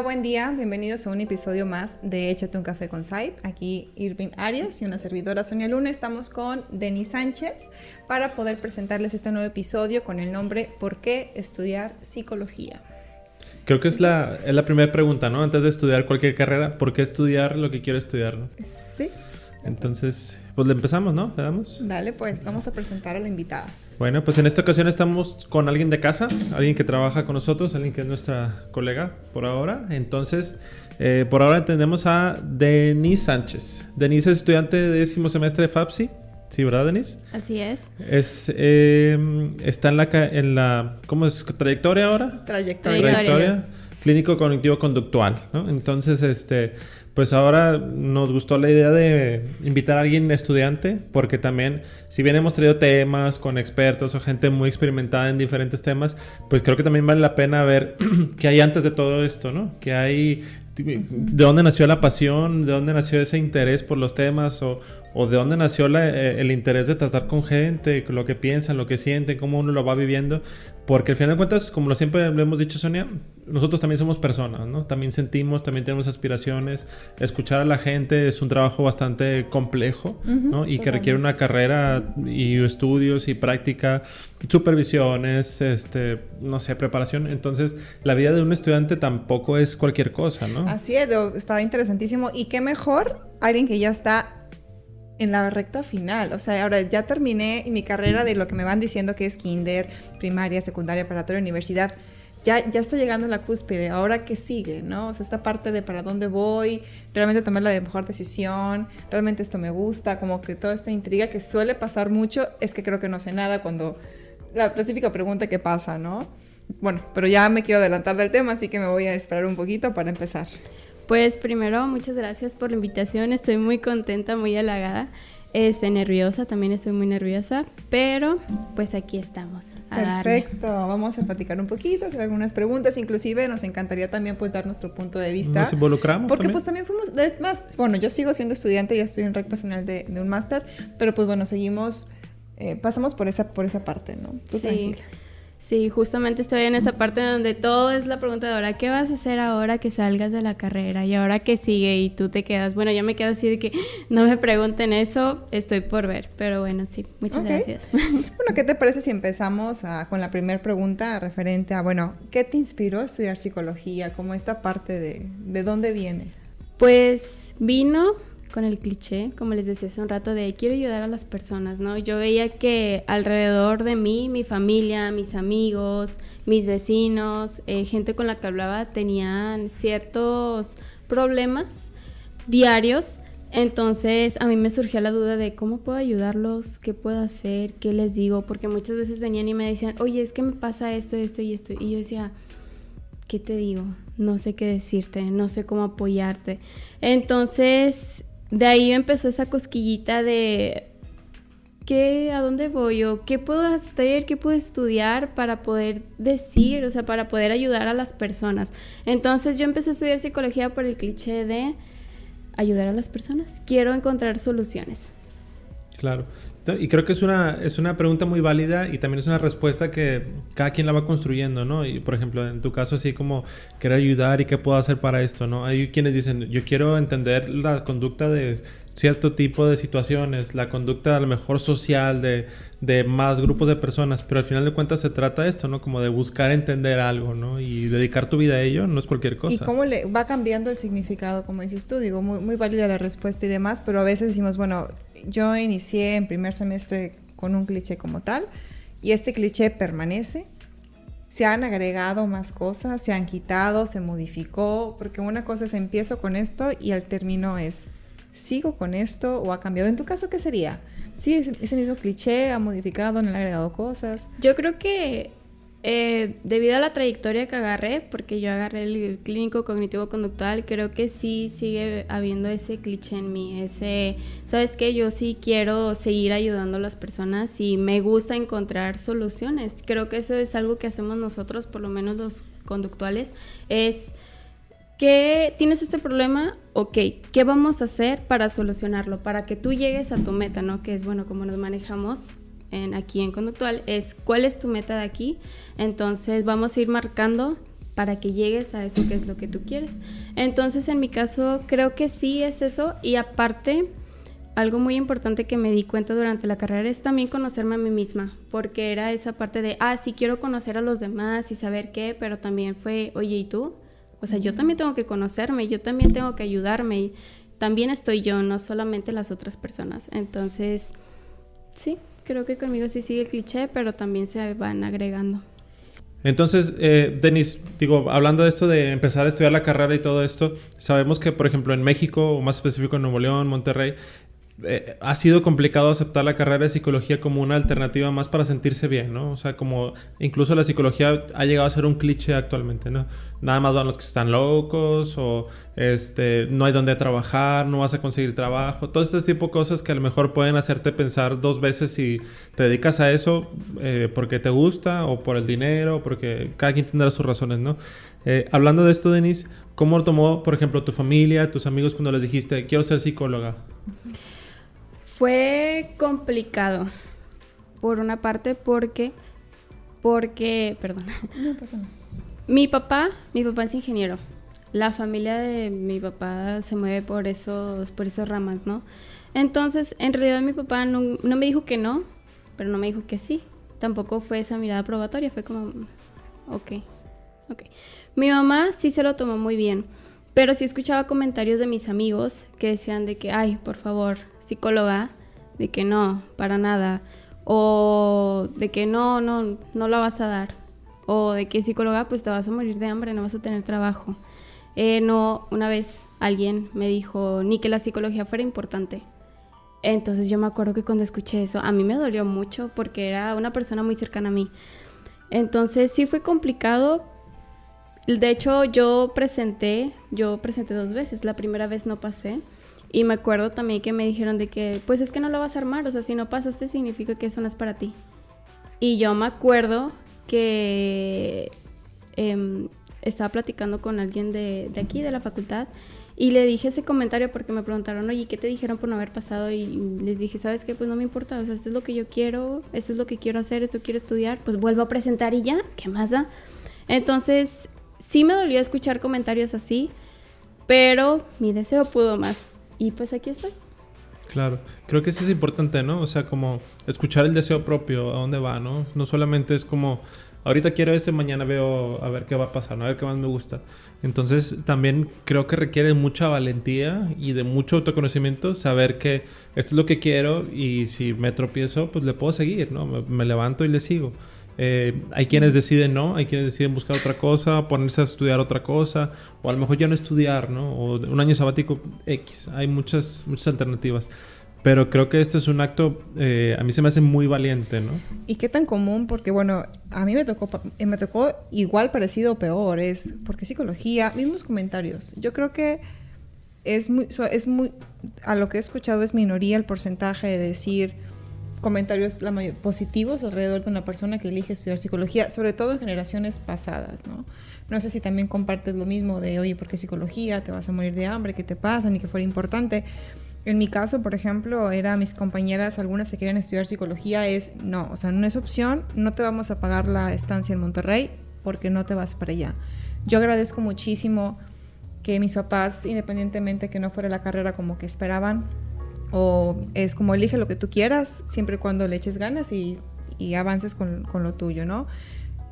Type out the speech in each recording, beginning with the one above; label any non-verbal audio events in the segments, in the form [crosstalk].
Hola, buen día. Bienvenidos a un episodio más de Échate un café con Saib. Aquí Irving Arias y una servidora Sonia Luna. Estamos con Denis Sánchez para poder presentarles este nuevo episodio con el nombre ¿Por qué estudiar psicología? Creo que es la, es la primera pregunta, ¿no? Antes de estudiar cualquier carrera, ¿por qué estudiar lo que quiero estudiar? ¿no? Sí. Entonces, pues le empezamos, ¿no? ¿Le damos? Dale, pues vamos a presentar a la invitada. Bueno, pues en esta ocasión estamos con alguien de casa, alguien que trabaja con nosotros, alguien que es nuestra colega por ahora. Entonces, eh, por ahora tenemos a Denise Sánchez. Denise es estudiante de décimo semestre de FAPSI. Sí, ¿verdad, Denise? Así es. Es, eh, está en la, en la, ¿cómo es? ¿Trayectoria ahora? Trayectoria. Trayectoria. Clínico cognitivo conductual, ¿no? Entonces, este, pues ahora nos gustó la idea de invitar a alguien estudiante, porque también, si bien hemos traído temas con expertos o gente muy experimentada en diferentes temas, pues creo que también vale la pena ver [clears throat] qué hay antes de todo esto, ¿no? Que hay de dónde nació la pasión, de dónde nació ese interés por los temas o, o de dónde nació eh, el interés de tratar con gente, lo que piensan, lo que sienten, cómo uno lo va viviendo. Porque al final de cuentas, como lo siempre le hemos dicho Sonia, nosotros también somos personas, ¿no? También sentimos, también tenemos aspiraciones. Escuchar a la gente es un trabajo bastante complejo, ¿no? Y que requiere una carrera y estudios y práctica, supervisiones, este, no sé, preparación. Entonces, la vida de un estudiante tampoco es cualquier cosa, ¿no? Así es, está interesantísimo. Y qué mejor alguien que ya está en la recta final. O sea, ahora ya terminé mi carrera de lo que me van diciendo que es kinder, primaria, secundaria, preparatoria, universidad. Ya, ya está llegando a la cúspide. Ahora, ¿qué sigue? ¿No? O sea, esta parte de para dónde voy, realmente tomar la mejor decisión, realmente esto me gusta, como que toda esta intriga que suele pasar mucho, es que creo que no sé nada cuando... La, la típica pregunta que pasa, ¿no? Bueno, pero ya me quiero adelantar del tema, así que me voy a esperar un poquito para empezar. Pues primero, muchas gracias por la invitación. Estoy muy contenta, muy halagada. Estoy nerviosa, también estoy muy nerviosa, pero pues aquí estamos. Perfecto, vamos a platicar un poquito, hacer algunas preguntas, inclusive nos encantaría también pues dar nuestro punto de vista. Nos involucramos. Porque pues también fuimos, es más, bueno, yo sigo siendo estudiante, ya estoy en recta final de, un máster, pero pues bueno, seguimos, eh, pasamos por esa, por esa parte, ¿no? sí. Tranquila. Sí, justamente estoy en esta parte donde todo es la pregunta de ahora, ¿qué vas a hacer ahora que salgas de la carrera? Y ahora qué sigue y tú te quedas, bueno, yo me quedo así de que [laughs] no me pregunten eso, estoy por ver, pero bueno, sí, muchas gracias. [laughs] Bueno, ¿qué te parece si empezamos con la primera pregunta referente a, bueno, ¿qué te inspiró a estudiar psicología? Como esta parte de, ¿de dónde viene? Pues vino con el cliché, como les decía hace un rato, de quiero ayudar a las personas, ¿no? Yo veía que alrededor de mí, mi familia, mis amigos, mis vecinos, eh, gente con la que hablaba, tenían ciertos problemas diarios. Entonces a mí me surgía la duda de cómo puedo ayudarlos, qué puedo hacer, qué les digo, porque muchas veces venían y me decían, oye, es que me pasa esto, esto y esto. Y yo decía, ¿qué te digo? No sé qué decirte, no sé cómo apoyarte. Entonces de ahí empezó esa cosquillita de ¿qué, a dónde voy o qué puedo hacer, qué puedo estudiar para poder decir, o sea, para poder ayudar a las personas. Entonces yo empecé a estudiar psicología por el cliché de ayudar a las personas. Quiero encontrar soluciones. Claro. Y creo que es una, es una pregunta muy válida y también es una respuesta que cada quien la va construyendo, ¿no? Y por ejemplo, en tu caso, así como quiero ayudar y qué puedo hacer para esto, ¿no? Hay quienes dicen, yo quiero entender la conducta de cierto tipo de situaciones, la conducta a lo mejor social de, de, más grupos de personas, pero al final de cuentas se trata de esto, ¿no? Como de buscar entender algo, ¿no? Y dedicar tu vida a ello no es cualquier cosa. ¿Y cómo le va cambiando el significado, como dices tú? Digo, muy, muy válida la respuesta y demás, pero a veces decimos, bueno, yo inicié en primer semestre con un cliché como tal y este cliché permanece. Se han agregado más cosas, se han quitado, se modificó, porque una cosa es empiezo con esto y el término es sigo con esto o ha cambiado. En tu caso, ¿qué sería? Sí, ese mismo cliché ha modificado, no le ha agregado cosas. Yo creo que eh, debido a la trayectoria que agarré, porque yo agarré el clínico cognitivo-conductual, creo que sí sigue habiendo ese cliché en mí, ese, ¿sabes qué? Yo sí quiero seguir ayudando a las personas y me gusta encontrar soluciones. Creo que eso es algo que hacemos nosotros, por lo menos los conductuales, es que tienes este problema, ok, ¿qué vamos a hacer para solucionarlo? Para que tú llegues a tu meta, ¿no? Que es, bueno, como nos manejamos en, aquí en Conductual, es cuál es tu meta de aquí. Entonces vamos a ir marcando para que llegues a eso que es lo que tú quieres. Entonces, en mi caso, creo que sí es eso. Y aparte, algo muy importante que me di cuenta durante la carrera es también conocerme a mí misma, porque era esa parte de, ah, sí quiero conocer a los demás y saber qué, pero también fue, oye, ¿y tú? O sea, yo también tengo que conocerme, yo también tengo que ayudarme, también estoy yo, no solamente las otras personas. Entonces, sí, creo que conmigo sí sigue el cliché, pero también se van agregando. Entonces, eh, Denis, digo, hablando de esto de empezar a estudiar la carrera y todo esto, sabemos que, por ejemplo, en México, o más específico en Nuevo León, Monterrey, eh, ha sido complicado aceptar la carrera de psicología como una alternativa más para sentirse bien, ¿no? O sea, como incluso la psicología ha llegado a ser un cliché actualmente, ¿no? Nada más van los que están locos o este, no hay donde trabajar, no vas a conseguir trabajo, todo este tipo de cosas que a lo mejor pueden hacerte pensar dos veces si te dedicas a eso eh, porque te gusta o por el dinero, porque cada quien tendrá sus razones, ¿no? Eh, hablando de esto, Denise, ¿cómo tomó, por ejemplo, tu familia, tus amigos cuando les dijiste, quiero ser psicóloga? Fue complicado, por una parte, porque, porque, perdón. No pasa nada. Mi papá, mi papá es ingeniero. La familia de mi papá se mueve por esos, por esas ramas, ¿no? Entonces, en realidad mi papá no, no me dijo que no, pero no me dijo que sí. Tampoco fue esa mirada probatoria, fue como, ok, ok. Mi mamá sí se lo tomó muy bien, pero sí escuchaba comentarios de mis amigos que decían de que, ay, por favor, psicóloga, de que no, para nada, o de que no, no, no la vas a dar, o de que psicóloga, pues te vas a morir de hambre, no vas a tener trabajo. Eh, no, una vez alguien me dijo ni que la psicología fuera importante. Entonces yo me acuerdo que cuando escuché eso, a mí me dolió mucho porque era una persona muy cercana a mí. Entonces sí fue complicado. De hecho, yo presenté, yo presenté dos veces. La primera vez no pasé. Y me acuerdo también que me dijeron de que, pues es que no lo vas a armar, o sea, si no pasaste significa que eso no es para ti. Y yo me acuerdo que em, estaba platicando con alguien de, de, aquí, de la facultad, y le dije ese comentario porque me preguntaron, oye, ¿qué te dijeron por no haber pasado? Y les dije, ¿sabes qué? Pues no me importa, o sea, esto es lo que yo quiero, esto es lo que quiero hacer, esto quiero estudiar, pues vuelvo a presentar y ya, ¿qué más da? Entonces, sí me dolió escuchar comentarios así, pero mi deseo pudo más. Y pues aquí estoy. Claro, creo que eso es importante, ¿no? O sea, como escuchar el deseo propio, a dónde va, ¿no? No solamente es como, ahorita quiero esto y mañana veo a ver qué va a pasar, ¿no? a ver qué más me gusta. Entonces, también creo que requiere mucha valentía y de mucho autoconocimiento saber que esto es lo que quiero y si me tropiezo, pues le puedo seguir, ¿no? me levanto y le sigo. Eh, hay quienes deciden no, hay quienes deciden buscar otra cosa, ponerse a estudiar otra cosa, o a lo mejor ya no estudiar, ¿no? O un año sabático X. Hay muchas, muchas alternativas. Pero creo que este es un acto, eh, a mí se me hace muy valiente, ¿no? ¿Y qué tan común? Porque, bueno, a mí me tocó, me tocó igual parecido o peor, es porque psicología, mismos comentarios. Yo creo que es muy, es muy, a lo que he escuchado es minoría el porcentaje de decir, comentarios positivos alrededor de una persona que elige estudiar psicología, sobre todo en generaciones pasadas, ¿no? No sé si también compartes lo mismo de, oye, ¿por qué psicología? ¿Te vas a morir de hambre? ¿Qué te pasa? Ni que fuera importante. En mi caso, por ejemplo, era mis compañeras, algunas que querían estudiar psicología, es no, o sea, no es opción, no te vamos a pagar la estancia en Monterrey porque no te vas para allá. Yo agradezco muchísimo que mis papás, independientemente que no fuera la carrera como que esperaban, o es como elige lo que tú quieras, siempre y cuando le eches ganas y, avances con, lo tuyo, ¿no?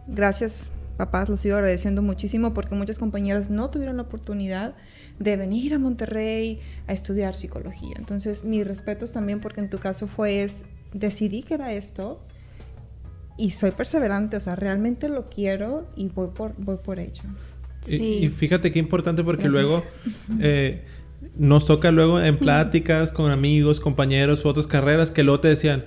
Gracias, papás, los sigo agradeciendo muchísimo porque muchas compañeras no tuvieron la oportunidad de venir a Monterrey a estudiar psicología. Entonces, mis respetos también porque en tu caso fue es, decidí que era esto y soy perseverante, o sea, realmente lo quiero y voy por, voy por ello. Y, fíjate qué importante porque luego... [laughs] Eh, nos toca luego en pláticas con amigos, compañeros u otras carreras que luego te decían,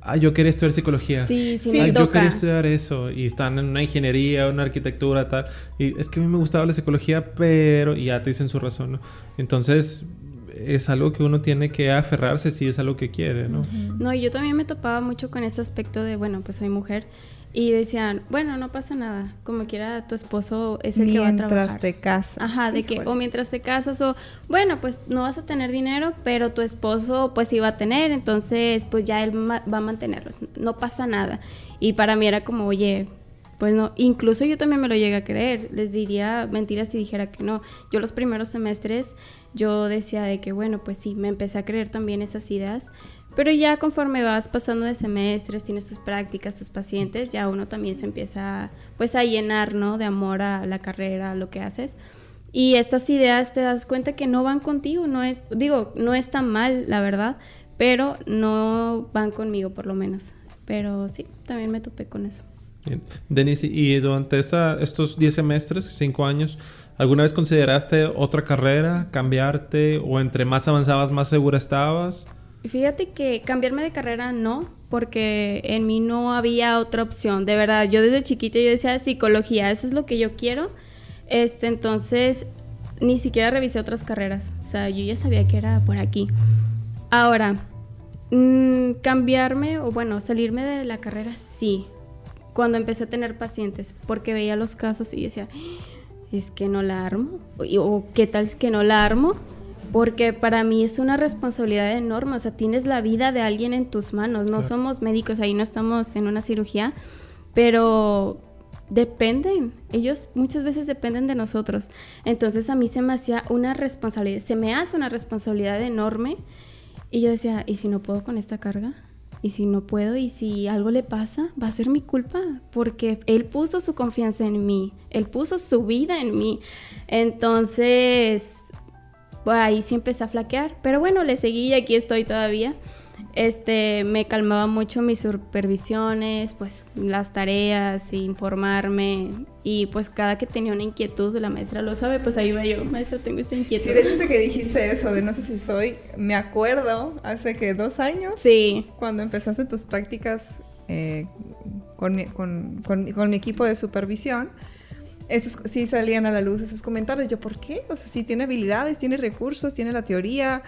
ah, yo quería estudiar psicología. Sí, sí, ah, yo quería estudiar eso. Y están en una ingeniería, una arquitectura, tal. Y es que a mí me gustaba la psicología, pero... Y ya te dicen su razón, ¿no? Entonces, es algo que uno tiene que aferrarse si es algo que quiere, ¿no? No, y yo también me topaba mucho con este aspecto de, bueno, pues soy mujer y decían, bueno, no pasa nada, como quiera tu esposo es el que va a trabajar. Mientras te casas. Ajá, de que, o mientras te casas, o bueno, pues no vas a tener dinero, pero tu esposo pues sí va a tener, entonces pues ya él va a mantenerlos, no pasa nada. Y para mí era como, oye, pues no, incluso yo también me lo llegué a creer, les diría mentiras si dijera que no. Yo los primeros semestres yo decía de que bueno, pues sí, me empecé a creer también esas ideas, pero ya conforme vas pasando de semestres, tienes tus prácticas, tus pacientes, ya uno también se empieza pues a llenar, ¿no? De amor a la carrera, lo que haces. Y estas ideas te das cuenta que no van contigo, no es, digo, no es tan mal, la verdad, pero no van conmigo por lo menos. Pero sí, también me topé con eso. Bien. Denise, y durante esta, estos 10 semestres, 5 años, ¿alguna vez consideraste otra carrera, cambiarte o entre más avanzabas más segura estabas? Fíjate que cambiarme de carrera no, porque en mí no había otra opción. De verdad, yo desde chiquita yo decía psicología, eso es lo que yo quiero. Este, entonces ni siquiera revisé otras carreras. O sea, yo ya sabía que era por aquí. Ahora, mmm, cambiarme o bueno, salirme de la carrera sí. Cuando empecé a tener pacientes, porque veía los casos y decía, es que no la armo. O qué tal es que no la armo porque para mí es una responsabilidad enorme, o sea, tienes la vida de alguien en tus manos, no claro. somos médicos, ahí no estamos en una cirugía, pero dependen, ellos muchas veces dependen de nosotros, entonces a mí se me hacía una responsabilidad, se me hace una responsabilidad enorme y yo decía, ¿y si no puedo con esta carga? ¿Y si no puedo? ¿Y si algo le pasa? Va a ser mi culpa, porque él puso su confianza en mí, él puso su vida en mí, entonces ahí sí empecé a flaquear. Pero bueno, le seguí y aquí estoy todavía. Este, me calmaba mucho mis supervisiones, pues las tareas, informarme y pues cada que tenía una inquietud, la maestra lo sabe, pues ahí iba yo, maestra, tengo esta inquietud. Sí, de hecho que dijiste eso, de no sé si soy, me acuerdo hace que dos años, sí. cuando empezaste tus prácticas eh, con, mi, con, con, con mi equipo de supervisión, esos sí salían a la luz esos comentarios. Yo, ¿por qué? O sea, sí tiene habilidades, tiene recursos, tiene la teoría,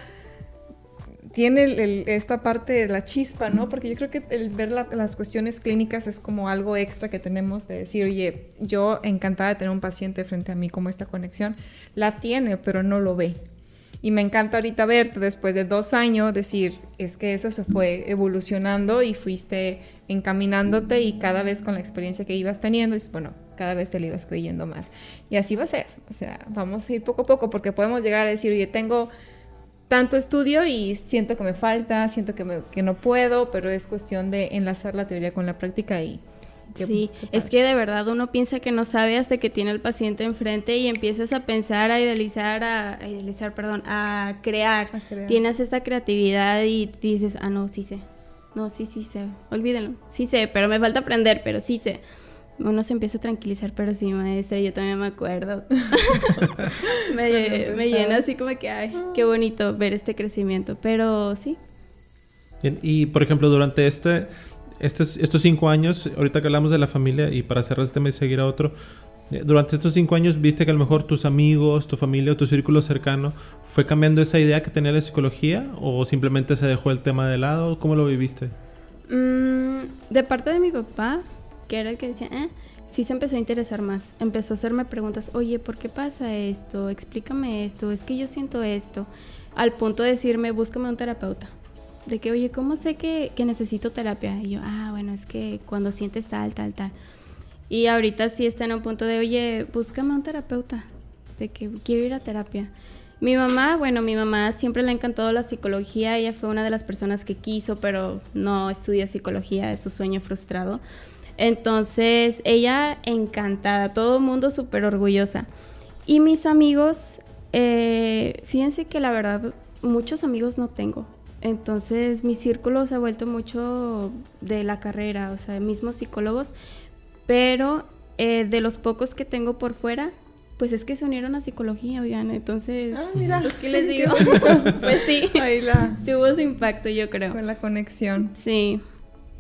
tiene esta parte de la chispa, ¿no? Porque yo creo que el ver la, las cuestiones clínicas es como algo extra que tenemos de decir, oye, yo encantada de tener un paciente frente a mí como esta conexión, la tiene, pero no lo ve. Y me encanta ahorita verte después de dos años decir, es que eso se fue evolucionando y fuiste encaminándote y cada vez con la experiencia que ibas teniendo, y bueno, cada vez te lo ibas creyendo más. Y así va a ser. O sea, vamos a ir poco a poco porque podemos llegar a decir, oye, tengo tanto estudio y siento que me falta, siento que, me, que no puedo, pero es cuestión de enlazar la teoría con la práctica y... Sí, es que de verdad uno piensa que no sabe hasta que tiene el paciente enfrente y empiezas a pensar, a idealizar, a, a idealizar, perdón, a crear. a crear. Tienes esta creatividad y dices, ah, no, sí sé. No, sí, sí sé. Olvídenlo. Sí sé, pero me falta aprender, pero sí sé uno se empieza a tranquilizar, pero sí, maestra, yo también me acuerdo. [laughs] me, me, llena así como que, ay, qué bonito ver este crecimiento, pero sí. Bien, y por ejemplo, durante este, estos, estos cinco años, ahorita que hablamos de la familia, y para cerrar este mes y seguir a otro, durante estos cinco años viste que a lo mejor tus amigos, tu familia o tu círculo cercano fue cambiando esa idea que tenía la psicología o simplemente se dejó el tema de lado? ¿Cómo lo viviste? Mm, de parte de mi papá, que era el que decía, eh, sí se empezó a interesar más. Empezó a hacerme preguntas, oye, ¿por qué pasa esto? Explícame esto, es que yo siento esto. Al punto de decirme, búscame un terapeuta. De que, oye, ¿cómo sé que, que necesito terapia? Y yo, ah, bueno, es que cuando sientes tal, tal, tal. Y ahorita sí está en un punto de, oye, búscame un terapeuta. De que quiero ir a terapia. Mi mamá, bueno, mi mamá siempre le ha encantado la psicología. Ella fue una de las personas que quiso, pero no estudia psicología, es su sueño frustrado. Entonces, ella encantada, todo el mundo súper orgullosa. Y mis amigos, eh, fíjense que la verdad, muchos amigos no tengo. Entonces, mi círculo se ha vuelto mucho de la carrera, o sea, mismos psicólogos, pero eh, de los pocos que tengo por fuera, pues es que se unieron a psicología, oigan, entonces, ah, mira. pues, ¿qué les [laughs] digo? [laughs] pues sí, Ahí la, sí hubo su impacto, yo creo. con la conexión. Sí.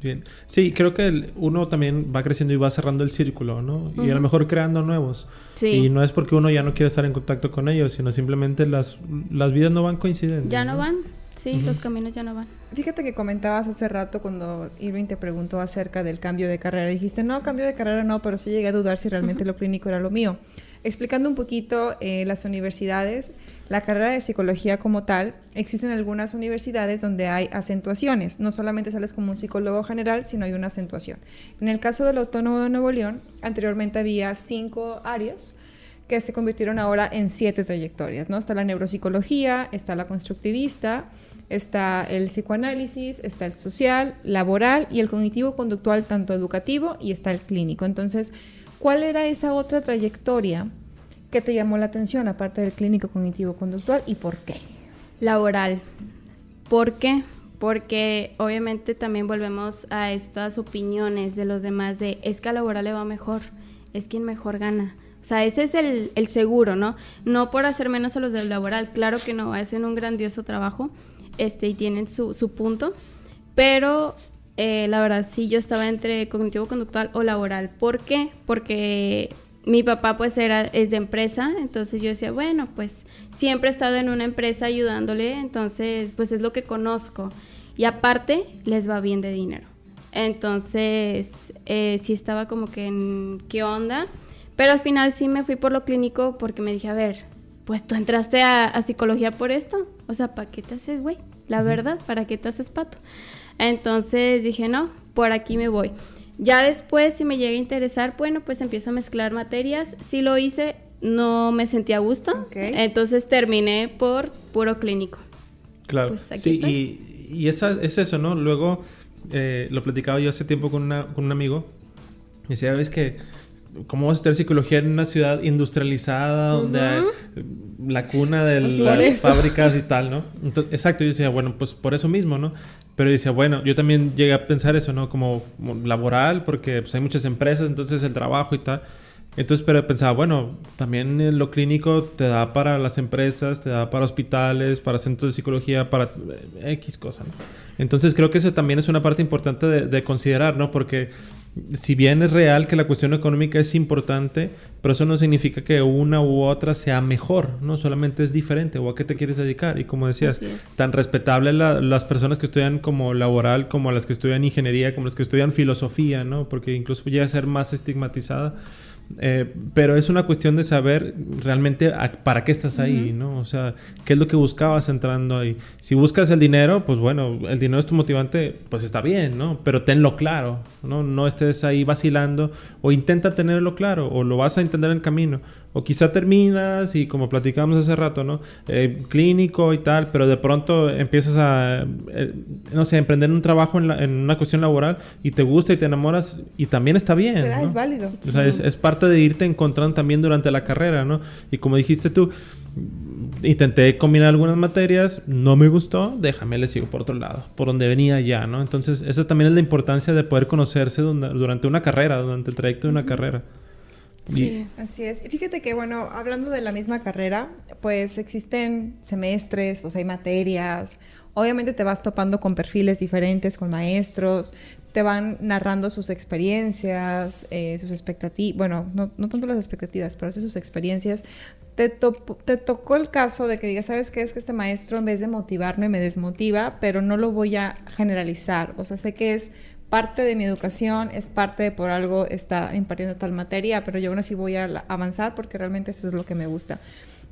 Bien. Sí, creo que el, uno también va creciendo y va cerrando el círculo, ¿no? Uh -huh. Y a lo mejor creando nuevos. Sí. Y no es porque uno ya no quiere estar en contacto con ellos, sino simplemente las, las vidas no van coincidiendo. Ya no, ¿no? van, Sí, los caminos ya no van. Fíjate que comentabas hace rato cuando Irving te preguntó acerca del cambio de carrera. Dijiste, no, cambio de carrera no, pero sí llegué a dudar si realmente lo clínico era lo mío. Explicando un poquito eh, las universidades, la carrera de psicología como tal, existen algunas universidades donde hay acentuaciones. No solamente sales como un psicólogo general, sino hay una acentuación. En el caso del Autónomo de Nuevo León, anteriormente había cinco áreas que se convirtieron ahora en siete trayectorias, ¿no? Está la neuropsicología, está la constructivista, está el psicoanálisis, está el social, laboral y el cognitivo-conductual, tanto educativo, y está el clínico. Entonces, ¿cuál era esa otra trayectoria que te llamó la atención, aparte del clínico cognitivo-conductual, y por qué? Laboral. ¿Por qué? Porque obviamente también volvemos a estas opiniones de los demás de es que a laboral le va mejor, es quien mejor gana sea, ese es el, seguro, ¿no? No por hacer menos a los del laboral, claro que no, hacen un grandioso trabajo este, y tienen su, su punto, pero eh, la verdad sí yo estaba entre cognitivo-conductual o laboral. ¿Por qué? Porque mi papá pues era, es de empresa, entonces yo decía, bueno, pues siempre he estado en una empresa ayudándole, entonces pues es lo que conozco. Y aparte, les va bien de dinero. Entonces, eh, sí estaba como que en qué onda. Pero al final sí me fui por lo clínico porque me dije, a ver, pues tú entraste a, psicología por esto. O sea, ¿para qué te haces, güey? La verdad, ¿para qué te haces pato? Entonces dije, no, por aquí me voy. Ya después, si me llega a interesar, bueno, pues empiezo a mezclar materias. Si lo hice, no me sentía a gusto. Entonces terminé por puro clínico. Claro. Pues sí, y, y es eso, ¿no? Luego eh, lo platicaba yo hace tiempo con, con un amigo. Y decía, ves que ¿Cómo vas a estudiar psicología en una ciudad industrializada donde hay la cuna de las fábricas y tal, ¿no? Entonces, exacto, yo decía, bueno, pues por eso mismo, ¿no? Pero decía, bueno, yo también llegué a pensar eso, ¿no? Como, laboral, porque pues, hay muchas empresas, entonces el trabajo y tal. Entonces, pero pensaba, bueno, también lo clínico te da para las empresas, te da para hospitales, para centros de psicología, para eh, X cosas, ¿no? Entonces creo que eso también es una parte importante de, de considerar, ¿no? Porque si bien es real que la cuestión económica es importante, pero eso no significa que una u otra sea mejor, ¿no? Solamente es diferente o a qué te quieres dedicar. Y como decías, tan respetable las personas que estudian como laboral, como las que estudian ingeniería, como las que estudian filosofía, ¿no? Porque incluso llega a ser más estigmatizada. Eh, pero es una cuestión de saber realmente para qué estás ahí, ¿no? O sea, qué es lo que buscabas entrando ahí. Si buscas el dinero, pues bueno, el dinero es tu motivante, pues está bien, ¿no? Pero tenlo claro, ¿no? No estés ahí vacilando o intenta tenerlo claro o lo vas a entender en el camino. O quizá terminas y como platicamos hace rato, ¿no? Eh, clínico y tal, pero de pronto empiezas a, eh, no sé, emprender un trabajo en, una cuestión laboral y te gusta y te enamoras y también está bien. Es válido. O sea, es, es, parte de irte encontrando también durante la carrera, ¿no? Y como dijiste tú, intenté combinar algunas materias, no me gustó, déjame, le sigo por otro lado, por donde venía ya, ¿no? Entonces, esa también es la importancia de poder conocerse durante una carrera, durante el trayecto de una carrera. Sí, así es. Y fíjate que, bueno, hablando de la misma carrera, pues existen semestres, pues hay materias. Obviamente te vas topando con perfiles diferentes, con maestros, te van narrando sus experiencias, eh, sus expectativas, bueno, no, no, tanto las expectativas, pero sí sus experiencias. Te, te tocó el caso de que digas, ¿sabes qué? Es que este maestro en vez de motivarme me desmotiva, pero no lo voy a generalizar. O sea, sé que es parte de mi educación, es parte de por algo está impartiendo tal materia, pero yo aún así voy a avanzar porque realmente eso es lo que me gusta.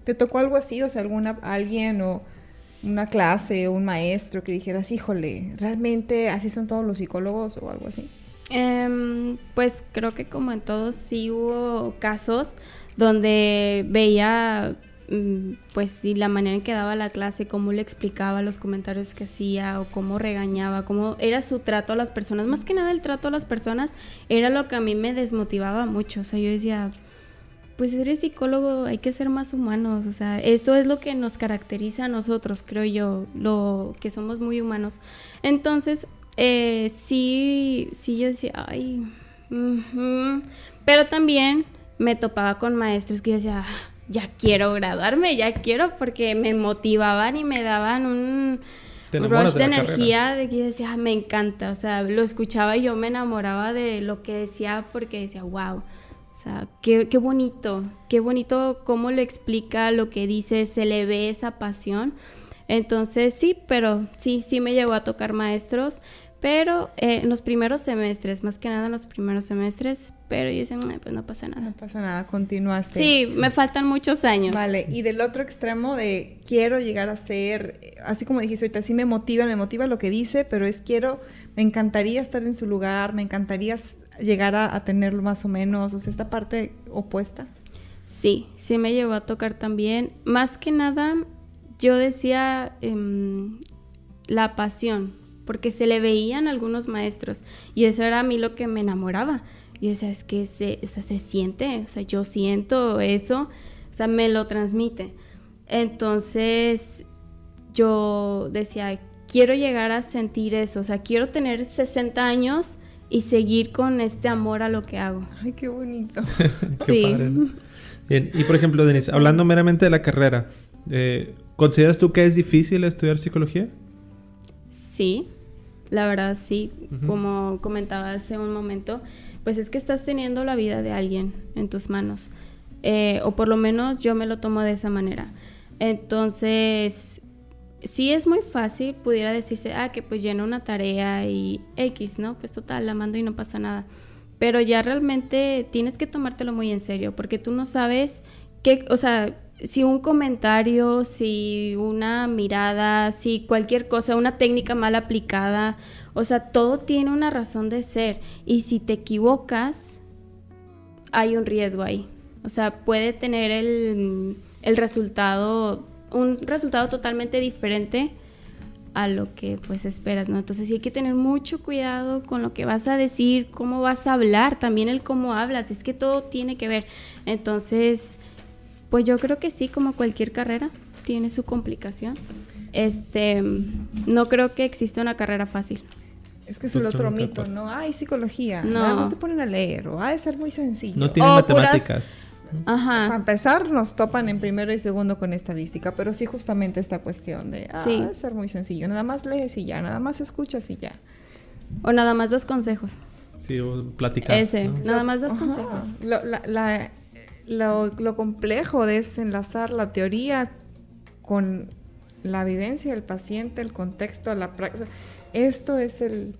¿Te tocó algo así? O sea, alguna, alguien o una clase o un maestro que dijeras, híjole, ¿realmente así son todos los psicólogos o algo así? Em, pues creo que como en todos sí hubo casos donde veía pues sí, la manera en que daba la clase, cómo le explicaba los comentarios que hacía o cómo regañaba, cómo era su trato a las personas. Más que nada el trato a las personas era lo que a mí me desmotivaba mucho. O sea, yo decía, pues eres psicólogo, hay que ser más humanos. O sea, esto es lo que nos caracteriza a nosotros, creo yo, lo que somos muy humanos. Entonces, eh, sí, sí, yo decía, ay, pero también me topaba con maestros que yo decía, ya quiero graduarme, ya quiero, porque me motivaban y me daban un rush de, energía de que yo decía, ah, me encanta, o sea, lo escuchaba y yo me enamoraba de lo que decía porque decía, wow, o sea, qué, qué bonito, qué bonito cómo lo explica, lo que dice, se le ve esa pasión. Entonces sí, pero sí, sí me llegó a tocar maestros, pero eh, en los primeros semestres, más que nada en los primeros semestres, pero yo decía, pues no pasa nada. No pasa nada, continuaste. Sí, me faltan muchos años. Vale, y del otro extremo de quiero llegar a ser, así como dijiste ahorita, sí me motiva, me motiva lo que dice, pero es quiero, me encantaría estar en su lugar, me encantaría llegar a, tenerlo más o menos, o sea, esta parte opuesta. Sí, sí me llegó a tocar también. Más que nada, yo decía em, la pasión, porque se le veían algunos maestros y eso era a mí lo que me enamoraba. Y o sea, es que se, o sea, se siente, o sea, yo siento eso, o sea, me lo transmite. Entonces, yo decía, quiero llegar a sentir eso, o sea, quiero tener 60 años y seguir con este amor a lo que hago. Ay, qué bonito. [laughs] sí. [laughs] Bien, y por ejemplo, Denise, hablando meramente de la carrera, eh, ¿consideras tú que es difícil estudiar psicología? Sí, la verdad sí, como comentaba hace un momento, pues es que estás teniendo la vida de alguien en tus manos, eh, o por lo menos yo me lo tomo de esa manera. Entonces, sí es muy fácil, pudiera decirse, ah, que pues llena una tarea y X, ¿no? Pues total, la mando y no pasa nada. Pero ya realmente tienes que tomártelo muy en serio, porque tú no sabes qué, o sea, si un comentario, si una mirada, si cualquier cosa, una técnica mal aplicada, o sea, todo tiene una razón de ser. Y si te equivocas, hay un riesgo ahí. O sea, puede tener el, el resultado, un resultado totalmente diferente a lo que pues esperas, ¿no? Entonces sí hay que tener mucho cuidado con lo que vas a decir, cómo vas a hablar, también el cómo hablas, es que todo tiene que ver. Entonces, pues yo creo que sí, como cualquier carrera, tiene su complicación. Este, no creo que exista una carrera fácil. Es que es el otro mito, ¿no? Hay psicología. No. Nada más te ponen a leer o ha de ser muy sencillo. No tiene matemáticas. Ajá. Para empezar, nos topan en primero y segundo con estadística, pero sí justamente esta cuestión de, ah, sí. ser muy sencillo. Nada más lees y ya, nada más escuchas y ya. O nada más das consejos. Sí, o platicar. Ese, nada más das consejos. la, lo, complejo de es enlazar la teoría con la vivencia del paciente, el contexto, la práctica. Esto es el,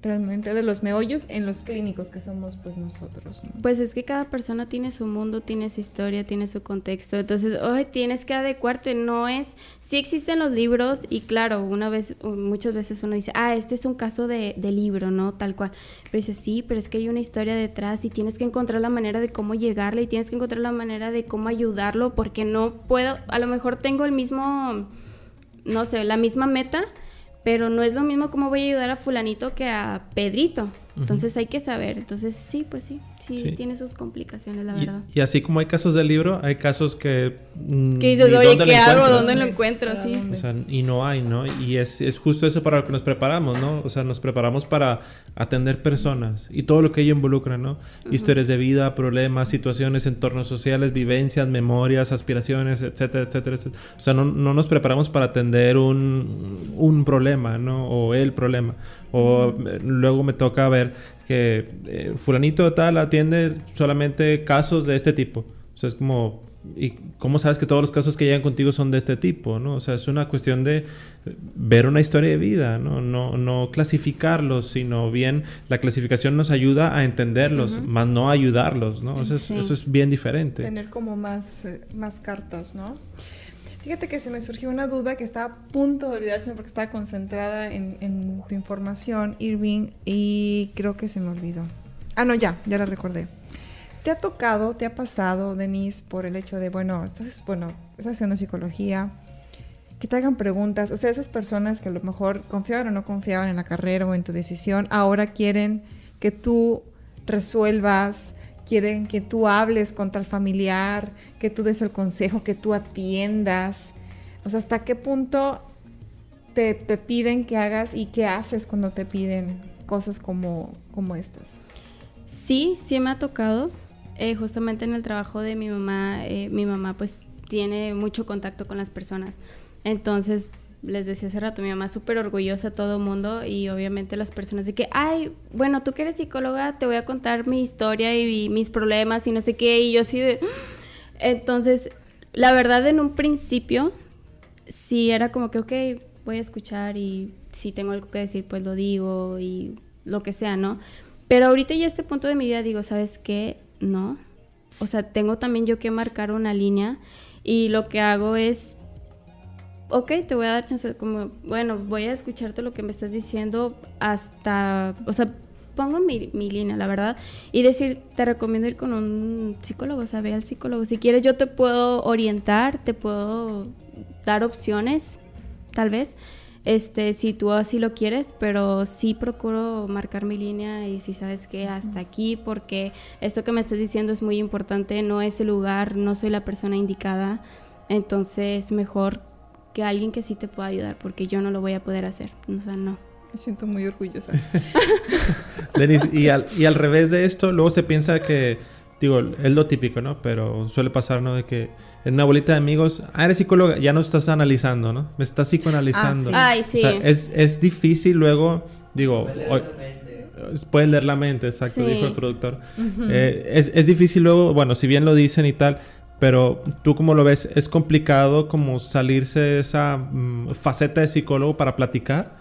realmente de los meollos en los clínicos que somos pues nosotros. Pues es que cada persona tiene su mundo, tiene su historia, tiene su contexto, entonces hoy tienes que adecuarte, no es, sí existen los libros y claro, una vez, muchas veces uno dice, ah, este es un caso de, de libro, ¿no? Tal cual, pero dice, sí, pero es que hay una historia detrás y tienes que encontrar la manera de cómo llegarle y tienes que encontrar la manera de cómo ayudarlo porque no puedo, a lo mejor tengo el mismo, no sé, la misma meta, pero no es lo mismo cómo voy a ayudar a fulanito que a Pedrito. Entonces hay que saber. Entonces sí, pues sí, sí, tiene sus complicaciones, la verdad. Y, así como hay casos del libro, hay casos que... Mm, que dices, oye, ¿qué hago? ¿Dónde lo encuentro? Sí. O sea, y no hay, ¿no? Y es, es, justo eso para lo que nos preparamos, ¿no? O sea, nos preparamos para atender personas y todo lo que ello involucra, ¿no? Historias de vida, problemas, situaciones, entornos sociales, vivencias, memorias, aspiraciones, etcétera, etcétera, etcétera. O sea, no, no nos preparamos para atender un, un problema, ¿no? O el problema. O luego me toca ver que eh, fulanito tal atiende solamente casos de este tipo. O sea, es como, ¿y cómo sabes que todos los casos que llegan contigo son de este tipo? ¿no? O sea, es una cuestión de ver una historia de vida, ¿no? No, no clasificarlos, sino bien la clasificación nos ayuda a entenderlos, más no ayudarlos, ¿no? O sea, eso es bien diferente. Tener como más, eh, más cartas, ¿no? Fíjate que se me surgió una duda que estaba a punto de olvidarse porque estaba concentrada en, tu información, Irving, y creo que se me olvidó. Ah, no, ya, ya la recordé. ¿Te ha tocado, te ha pasado, Denise, por el hecho de, bueno, estás, bueno, estás haciendo psicología, que te hagan preguntas, o sea, esas personas que a lo mejor confiaban o no confiaban en la carrera o en tu decisión, ahora quieren que tú resuelvas quieren que tú hables con tal familiar, que tú des el consejo, que tú atiendas. O sea, ¿hasta qué punto te, piden que hagas y qué haces cuando te piden cosas como, como estas? Sí, sí me ha tocado. Eh, justamente en el trabajo de mi mamá, eh, mi mamá pues tiene mucho contacto con las personas. Entonces, les decía hace rato, mi mamá es súper orgullosa todo mundo y obviamente las personas de que, ay, bueno, tú que eres psicóloga, te voy a contar mi historia y, mis problemas y no sé qué, y yo así de... [gasps] Entonces, la verdad en un principio sí era como que, ok, voy a escuchar y si tengo algo que decir, pues lo digo y lo que sea, ¿no? Pero ahorita ya a este punto de mi vida digo, ¿sabes qué? No. O sea, tengo también yo que marcar una línea y lo que hago es, ok, te voy a dar chance, como, bueno, voy a escucharte lo que me estás diciendo hasta, o sea, pongo mi, mi, línea, la verdad, y decir, te recomiendo ir con un psicólogo, o sea, ve al psicólogo. Si quieres, yo te puedo orientar, te puedo dar opciones, tal vez, este, si tú así lo quieres, pero sí procuro marcar mi línea y si sabes que hasta aquí, porque esto que me estás diciendo es muy importante, no es el lugar, no soy la persona indicada, entonces mejor que alguien que sí te pueda ayudar, porque yo no lo voy a poder hacer, o sea, no. Me siento muy orgullosa. [laughs] Denise, y al, y al revés de esto, luego se piensa que, digo, es lo típico, ¿no? Pero suele pasar, ¿no? De que en una bolita de amigos, ah, eres psicóloga, ya no estás analizando, ¿no? Me estás psicoanalizando. Ah, sí. Ay, sí. O sea, es, es difícil luego, digo, puedes leer la mente, exacto, Sí. dijo el productor. Eh, es, es difícil luego, bueno, si bien lo dicen y tal, pero tú como lo ves, es complicado como salirse de esa mm, faceta de psicólogo para platicar.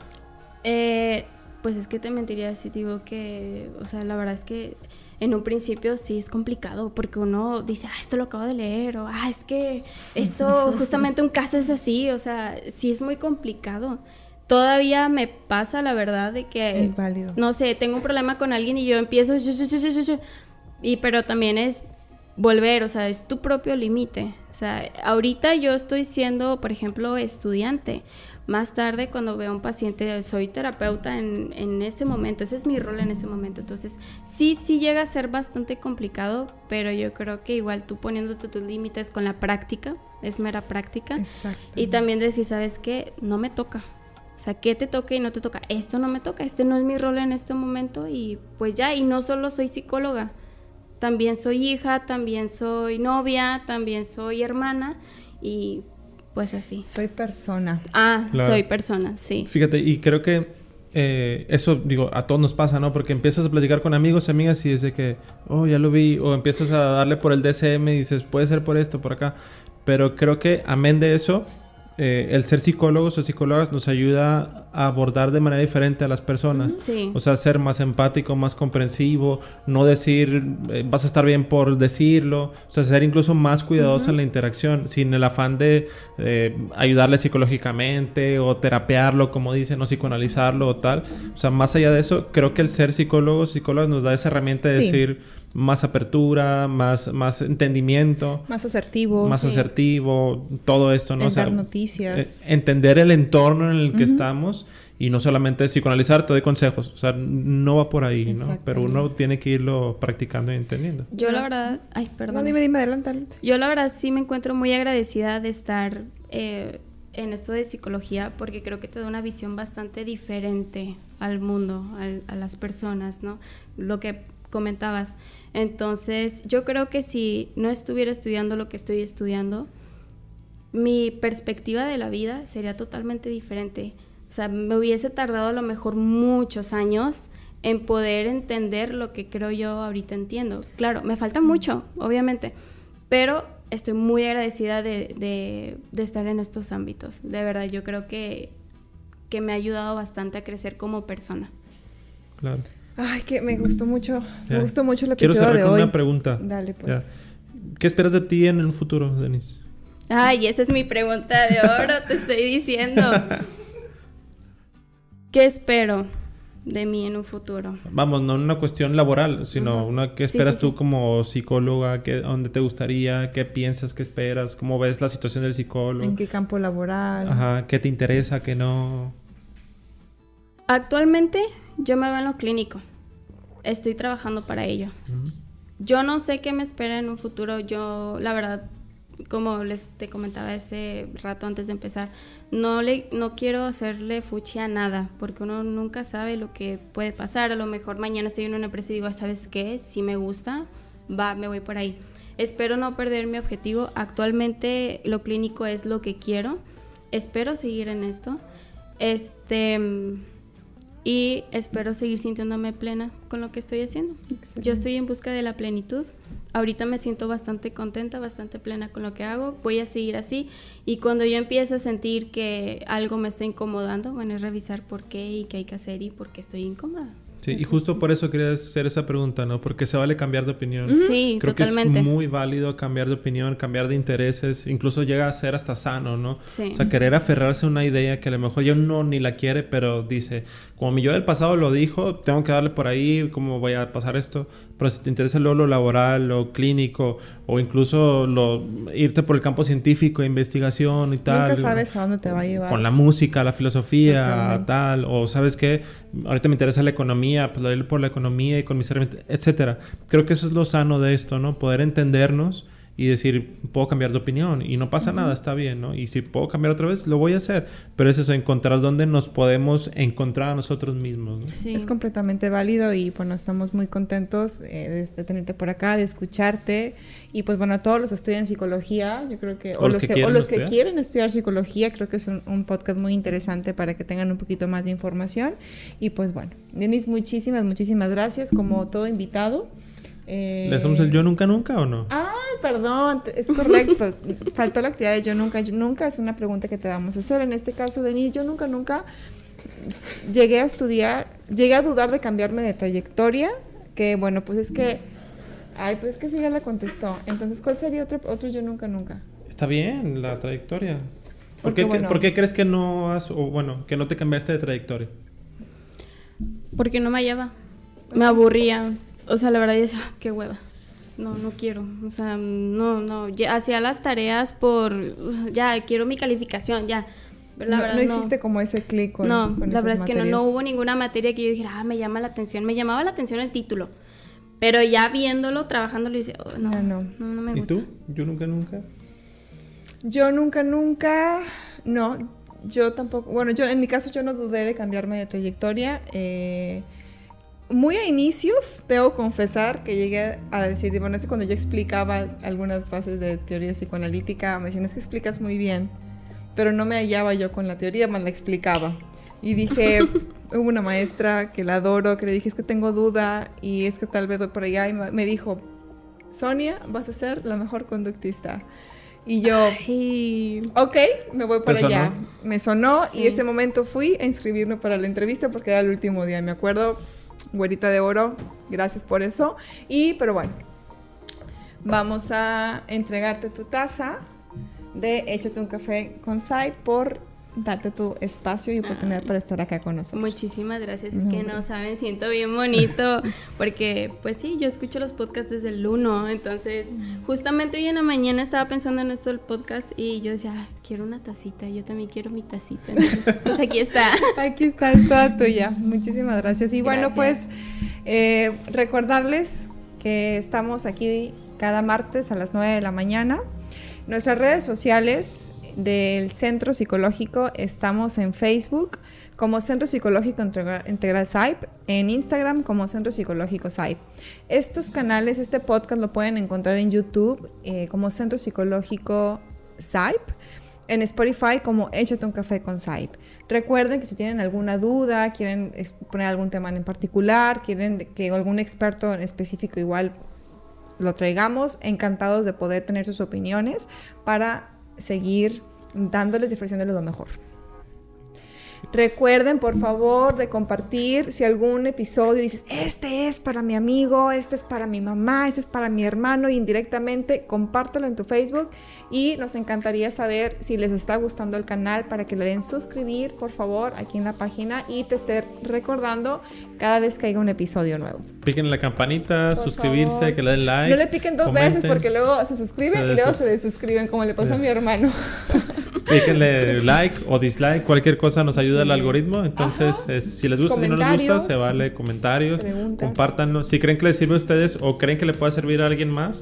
Eh, pues es que te mentiría si te digo que, o sea, la verdad es que en un principio sí es complicado porque uno dice, ah, esto lo acabo de leer, o ah, es que esto, [laughs] justamente un caso es así, o sea, sí es muy complicado. Todavía me pasa, la verdad, de que, Es válido. no sé, tengo un problema con alguien y yo empiezo, y pero también es volver, o sea, es tu propio límite. O sea, ahorita yo estoy siendo, por ejemplo, estudiante. Más tarde, cuando veo a un paciente, soy terapeuta en, en este momento. Ese es mi rol en ese momento. Entonces, sí, sí llega a ser bastante complicado, pero yo creo que igual tú poniéndote tus límites con la práctica, es mera práctica. Y también decir, ¿sabes qué? No me toca. O sea, ¿qué te toca y no te toca? Esto no me toca, este no es mi rol en este momento y pues ya, y no solo soy psicóloga, también soy hija, también soy novia, también soy hermana y pues así. Soy persona. Ah, Claro. soy persona, sí. Fíjate, y creo que eh, eso, digo, a todos nos pasa, ¿no? Porque empiezas a platicar con amigos y amigas y es de que, oh, ya lo vi, o empiezas a darle por el DSM y dices, puede ser por esto, por acá. Pero creo que, amén de eso, eh, el ser psicólogos o psicólogas nos ayuda a abordar de manera diferente a las personas. Sí. O sea, ser más empático, más comprensivo, no decir eh, vas a estar bien por decirlo, o sea, ser incluso más cuidadoso en la interacción, sin el afán de eh, ayudarle psicológicamente o terapearlo, como dicen, o psicoanalizarlo o tal. O sea, más allá de eso, creo que el ser psicólogo, psicólogas nos da esa herramienta de Sí. decir más apertura, más, más entendimiento, Más asertivo. más sí. asertivo, todo esto, ¿no? en O sea, dar noticias. eh, entender el entorno en el que estamos y no solamente psicoanalizar, te doy consejos. O sea, no va por ahí, ¿no? Pero uno tiene que irlo practicando y entendiendo. Yo la verdad, ay, perdón. no, dime, dime, adelante, adelante. Yo la verdad sí me encuentro muy agradecida de estar eh, en esto de psicología porque creo que te da una visión bastante diferente al mundo, al- a las personas, ¿no? Lo que comentabas. Entonces, yo creo que si no estuviera estudiando lo que estoy estudiando, mi perspectiva de la vida sería totalmente diferente. O sea, me hubiese tardado a lo mejor muchos años en poder entender lo que creo yo ahorita entiendo. Claro, me falta mucho, obviamente, pero estoy muy agradecida de, estar en estos ámbitos. De verdad, yo creo que, que me ha ayudado bastante a crecer como persona. Claro. Ay, que me gustó mucho. Me gustó mucho el Quiero episodio cerrar de con hoy. una pregunta. Dale, pues. ¿Qué esperas de ti en el futuro, Denise? Ay, esa es mi pregunta de oro, te estoy diciendo. [laughs] ¿Qué espero de mí en un futuro? Vamos, no una cuestión laboral, sino Ajá. una ¿qué Sí, esperas sí, tú sí. como psicóloga? ¿Qué, ¿Dónde te gustaría? ¿Qué piensas? ¿Qué esperas? ¿Cómo ves la situación del psicólogo? ¿En qué campo laboral? Ajá, ¿qué te interesa? ¿Qué no? Actualmente yo me veo en lo clínico. Estoy trabajando para ello. Yo no sé qué me espera en un futuro. Yo, la verdad, como les te comentaba ese rato antes de empezar, no le, no quiero hacerle fuchi a nada, porque uno nunca sabe lo que puede pasar. A lo mejor mañana estoy en una empresa y digo, ¿sabes qué? Si me gusta, va, me voy por ahí. Espero no perder mi objetivo. Actualmente lo clínico es lo que quiero. Espero seguir en esto. Este mm, y espero seguir sintiéndome plena con lo que estoy haciendo. Yo estoy en busca de la plenitud ahorita me siento bastante contenta, bastante plena con lo que hago, voy a seguir así y cuando yo empiezo a sentir que algo me está incomodando, bueno, es revisar por qué y qué hay que hacer y por qué estoy incómoda. Sí, y justo por eso quería hacer esa pregunta, ¿no? Porque se vale cambiar de opinión. Sí, Creo totalmente. que es muy válido cambiar de opinión, cambiar de intereses, incluso llega a ser hasta sano, ¿no? Sí. O sea, querer aferrarse a una idea que a lo mejor yo no ni la quiere, pero dice, como mi yo del pasado lo dijo, tengo que darle por ahí, ¿cómo voy a pasar esto? Pero si te interesa luego lo laboral, lo clínico, o incluso lo, irte por el campo científico, investigación y tal. Nunca sabes a dónde te va a llevar. Con la música, la filosofía, Totalmente. tal, o sabes qué, ahorita me interesa la economía, pues lo iré por la economía y con mis herramientas, etcétera. Creo que eso es lo sano de esto, ¿no? Poder entendernos y decir, puedo cambiar de opinión y no pasa nada, está bien, ¿no? Y si puedo cambiar otra vez, lo voy a hacer. Pero es eso, encontrar dónde nos podemos encontrar a nosotros mismos, ¿no? Sí. Es completamente válido y bueno, estamos muy contentos eh, de, de tenerte por acá, de escucharte y pues bueno, a todos los que estudian psicología, yo creo que, o, los que, o quieren los que estudiar. quieren estudiar psicología, creo que es un, un podcast muy interesante para que tengan un poquito más de información y pues bueno, Denis, muchísimas, muchísimas gracias como todo invitado. Eh, ¿Le hacemos el yo nunca nunca o no? Ay, perdón, es correcto. [laughs] Faltó la actividad de yo nunca. Yo nunca es una pregunta que te vamos a hacer. En este caso, Denise, yo nunca, nunca llegué a estudiar, llegué a dudar de cambiarme de trayectoria. Que bueno, pues es que. Ay, pues es que sí ya la contestó. Entonces, ¿cuál sería otro, otro yo nunca, nunca? Está bien la trayectoria. ¿Por Porque, qué, bueno- por qué crees que no has, o bueno, que no te cambiaste de trayectoria? Porque no me hallaba. Me aburría. O sea, la verdad, yo decía, "Ah, qué hueva. No, no quiero. O sea, no, no. Ya hacía las tareas por. "Uf, Ya, quiero mi calificación, ya. Pero la no, verdad, no no. hiciste como ese clic con no, con la esas verdad es que no, no hubo ninguna materia que yo dijera, ah, me llama la atención. Me llamaba la atención el título. Pero ya viéndolo, trabajándolo, dice, oh, no, no. no, no, me ¿Y gusta. tú? Yo nunca nunca. Yo nunca, nunca, no, yo tampoco, bueno, yo en mi caso yo no dudé de cambiarme de trayectoria. eh, muy a inicios, debo confesar que llegué a decir, bueno, es que cuando yo explicaba algunas bases de teoría psicoanalítica, me decían, es que explicas muy bien, pero no me hallaba yo con la teoría, más la explicaba. Y dije, [laughs] hubo una maestra que la adoro, que le dije, es que tengo duda y es que tal vez voy por allá, y me dijo, Sonia, vas a ser la mejor conductista. Y yo, Ay, ok, me voy para allá. Me sonó y ese momento fui a inscribirme para la entrevista porque era el último día, me acuerdo. Güerita de oro, gracias por eso. Y, pero bueno, vamos a entregarte tu taza de Échate un café con Sai por darte tu espacio y oportunidad para estar acá con nosotros. muchísimas gracias. Es No, que no saben, siento bien bonito. [laughs] Porque, pues sí, yo escucho los podcasts desde el 1. Entonces, justamente hoy en la mañana estaba pensando en esto del podcast y yo decía, "Ah, quiero una tacita. Yo también quiero mi tacita. Entonces, [laughs] pues aquí está. [laughs] Aquí está, es toda tuya. Muchísimas gracias. Y bueno, pues eh, recordarles que estamos aquí cada martes a las 9 de la mañana. Nuestras redes sociales del Centro Psicológico estamos en Facebook como Centro Psicológico Integra- Integral SAIP, en Instagram como Centro Psicológico SAIP. Estos canales, este podcast lo pueden encontrar en YouTube eh, como Centro Psicológico SAIP en Spotify como Échate un café con Saip. Recuerden que si tienen alguna duda, quieren exponer algún tema en particular, quieren que algún experto en específico igual lo traigamos, encantados de poder tener sus opiniones para seguir dándoles diferenciándoles lo mejor. Recuerden, por favor, de compartir si algún episodio dices, este es para mi amigo, este es para mi mamá, este es para mi hermano, indirectamente compártelo en tu Facebook y nos encantaría saber si les está gustando el canal para que le den suscribir, por favor, aquí en la página y te esté recordando cada vez que haya un episodio nuevo. Piquen la campanita, Por suscribirse, favor. que le den like. no le piquen dos veces comenten. porque luego se suscriben y luego se desuscriben, como le pasó a Sí. mi hermano. [laughs] Píquenle like o dislike, cualquier cosa nos ayuda al algoritmo. Entonces, es- si les gusta, si no les gusta, se vale comentarios, Preguntas. compártanlo. Si creen que les sirve a ustedes o creen que le pueda servir a alguien más,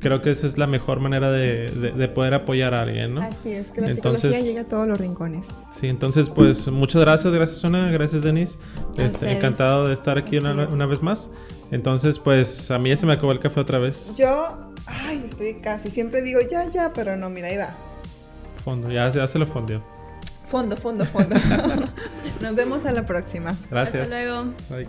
creo que esa es la mejor manera de, de- de poder apoyar a alguien, ¿no? Así es, que la Entonces- psicología llega a todos los rincones. Sí, entonces, pues muchas gracias, gracias, Ana, gracias, Denis. A Este, encantado de estar aquí una, una vez más. Entonces, pues a mí ya se me acabó el café otra vez. Yo, ay, estoy casi, siempre digo ya, ya, pero no, mira, ahí va. Fondo, ya, ya se lo fondió. Fondo, fondo, fondo. [laughs] Nos vemos a la próxima. Gracias. Hasta luego. Bye.